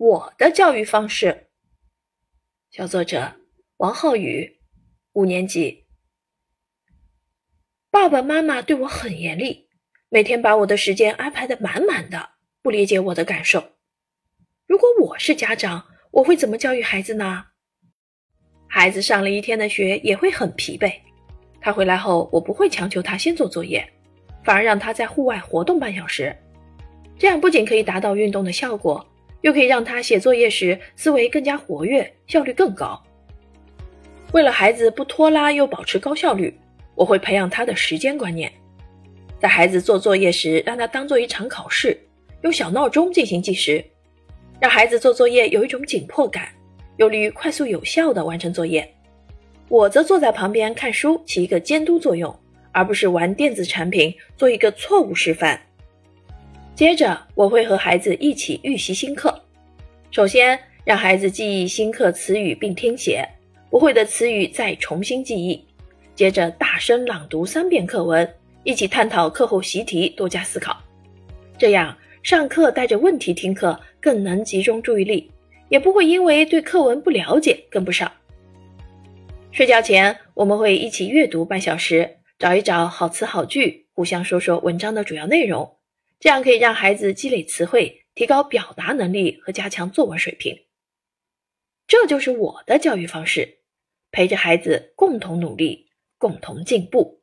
我的教育方式。小作者王浩宇，五年级。爸爸妈妈对我很严厉，每天把我的时间安排的满满的，不理解我的感受。如果我是家长，我会怎么教育孩子呢？孩子上了一天的学也会很疲惫，他回来后，我不会强求他先做作业，反而让他在户外活动半小时。这样不仅可以达到运动的效果，又可以让他写作业时思维更加活跃，效率更高。为了孩子不拖拉又保持高效率，我会培养他的时间观念。在孩子做作业时，让他当做一场考试，用小闹钟进行计时，让孩子做作业有一种紧迫感，有利于快速有效地完成作业。我则坐在旁边看书，起一个监督作用，而不是玩电子产品，做一个错误示范。接着，我会和孩子一起预习新课。首先，让孩子记忆新课词语并听写，不会的词语再重新记忆。接着，大声朗读三遍课文，一起探讨课后习题，多加思考。这样，上课带着问题听课更能集中注意力，也不会因为对课文不了解跟不上。睡觉前，我们会一起阅读半小时，找一找好词好句，互相说说文章的主要内容。这样可以让孩子积累词汇，提高表达能力和加强作文水平。这就是我的教育方式，陪着孩子共同努力，共同进步。